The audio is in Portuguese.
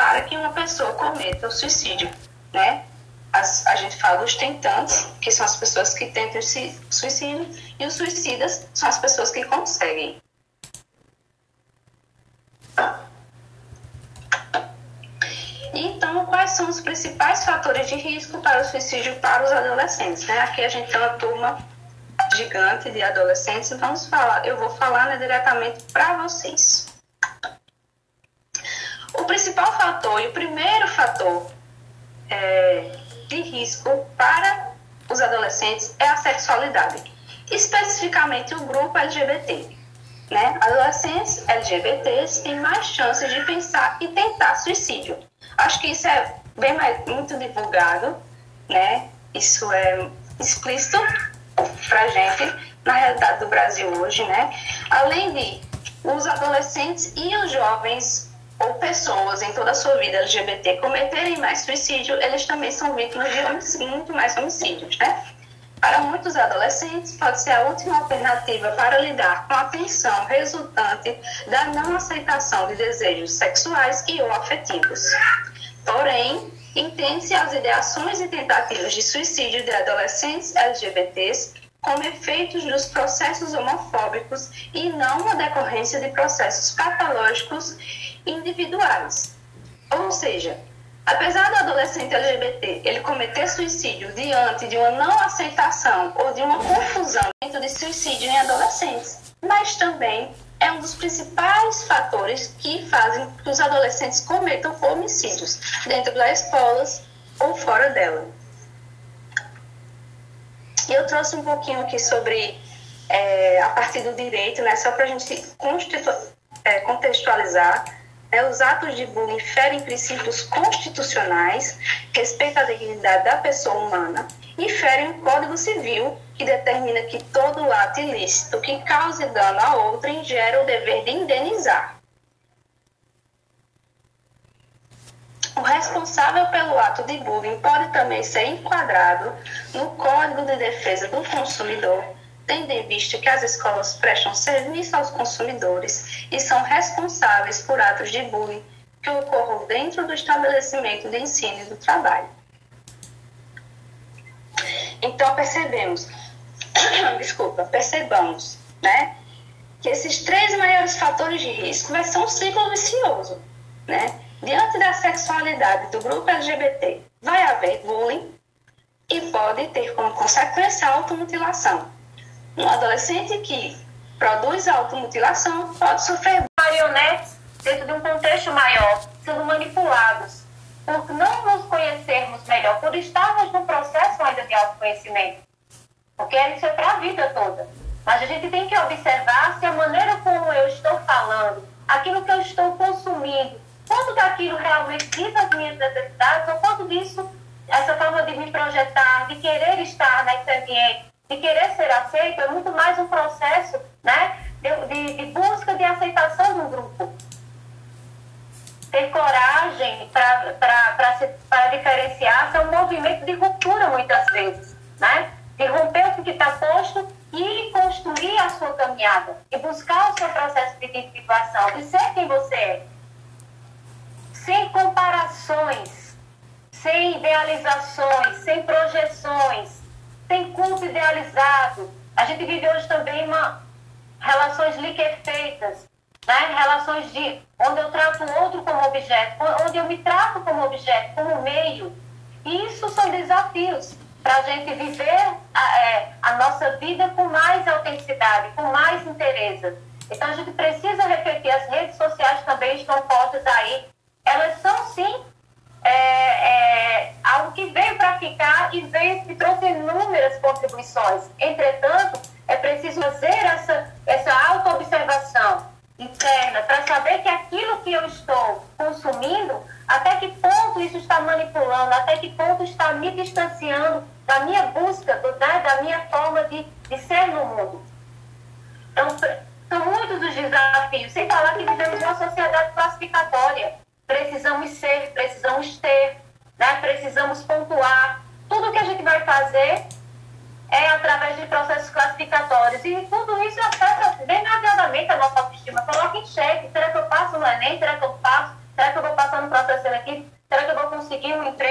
para que uma pessoa cometa o suicídio, né? As, a gente fala os tentantes, que são as pessoas que tentam suicídio, e os suicidas são as pessoas que conseguem. Então, quais são os principais fatores de risco para o suicídio para os adolescentes? Né? Aqui a gente tem uma turma gigante de adolescentes, vamos falar, eu vou falar né, diretamente para vocês. Principal fator e o primeiro fator é, de risco para os adolescentes é a sexualidade, especificamente o grupo LGBT. Né? Adolescentes LGBTs têm mais chances de pensar e tentar suicídio. Acho que isso é bem mais, muito divulgado, né? Isso é explícito para gente na realidade do Brasil hoje, né? Além de os adolescentes e os jovens ou pessoas em toda a sua vida LGBT cometerem mais suicídio, eles também são vítimas de homicídio, muito mais homicídios, né? Para muitos adolescentes, pode ser a última alternativa para lidar com a tensão resultante da não aceitação de desejos sexuais e ou afetivos. Porém, entende-se as ideações e tentativas de suicídio de adolescentes LGBTs como efeitos dos processos homofóbicos e não uma decorrência de processos patológicos individuais. Ou seja, apesar do adolescente LGBT ele cometer suicídio diante de uma não aceitação ou de uma confusão dentro de suicídio em adolescentes, mas também é um dos principais fatores que fazem que os adolescentes cometam homicídios dentro das escolas ou fora dela. Eu trouxe um pouquinho aqui sobre é, a partir do direito, né, só para a gente é, contextualizar é, os atos de bullying ferem princípios constitucionais, respeito à dignidade da pessoa humana e ferem o Código Civil, que determina que todo ato ilícito que cause dano a outrem gera o dever de indenizar. O responsável pelo ato de bullying pode também ser enquadrado no Código de Defesa do Consumidor, tendo em vista que as escolas prestam serviço aos consumidores e são responsáveis por atos de bullying que ocorram dentro do estabelecimento de ensino e do trabalho. Então percebemos, desculpa, percebamos, né, que esses três maiores fatores de risco vai ser um ciclo vicioso, né? Diante da sexualidade do grupo LGBT, vai haver bullying e pode ter como consequência a automutilação um adolescente que produz automutilação pode sofrer marionetes dentro de um contexto maior, sendo manipulados, por não nos conhecermos melhor, por estarmos no processo ainda de autoconhecimento. Porque isso é para a vida toda. Mas a gente tem que observar se a maneira como eu estou falando, aquilo que eu estou consumindo, quanto daquilo realmente diz as minhas necessidades, ou quanto disso, essa forma de me projetar, de querer estar nesse ambiente, de querer ser aceito é muito mais um processo né, de, de busca de aceitação do grupo. Ter coragem para diferenciar é um movimento de ruptura, muitas vezes. Né? De romper o que está posto e construir a sua caminhada. E buscar o seu processo de identificação, de ser quem você é. Sem comparações, sem idealizações, sem projeções tem culto idealizado. A gente vive hoje também uma, relações liquefeitas, né? relações de onde eu trato o outro como objeto, onde eu me trato como objeto, como meio. E isso são desafios para a gente viver a, é, a, nossa vida com mais autenticidade, com mais interesse. Então a gente precisa refletir, as redes sociais também estão postas aí. Elas são sim é, é, algo e veio e trouxe inúmeras contribuições. Entretanto, é preciso fazer essa, essa auto-observação interna para saber que aquilo que eu estou consumindo, até que ponto isso está manipulando, até que ponto está me distanciando da minha busca, do, né, da minha forma de, de ser no mundo. Então, são muitos os desafios, sem falar que vivemos uma sociedade classificatória classificatórios. E tudo isso afeta demasiadamente a nossa autoestima. Coloca em xeque, será que eu passo no Enem? Será que eu passo? Será que eu vou passar no processo aqui? Será que eu vou conseguir um emprego?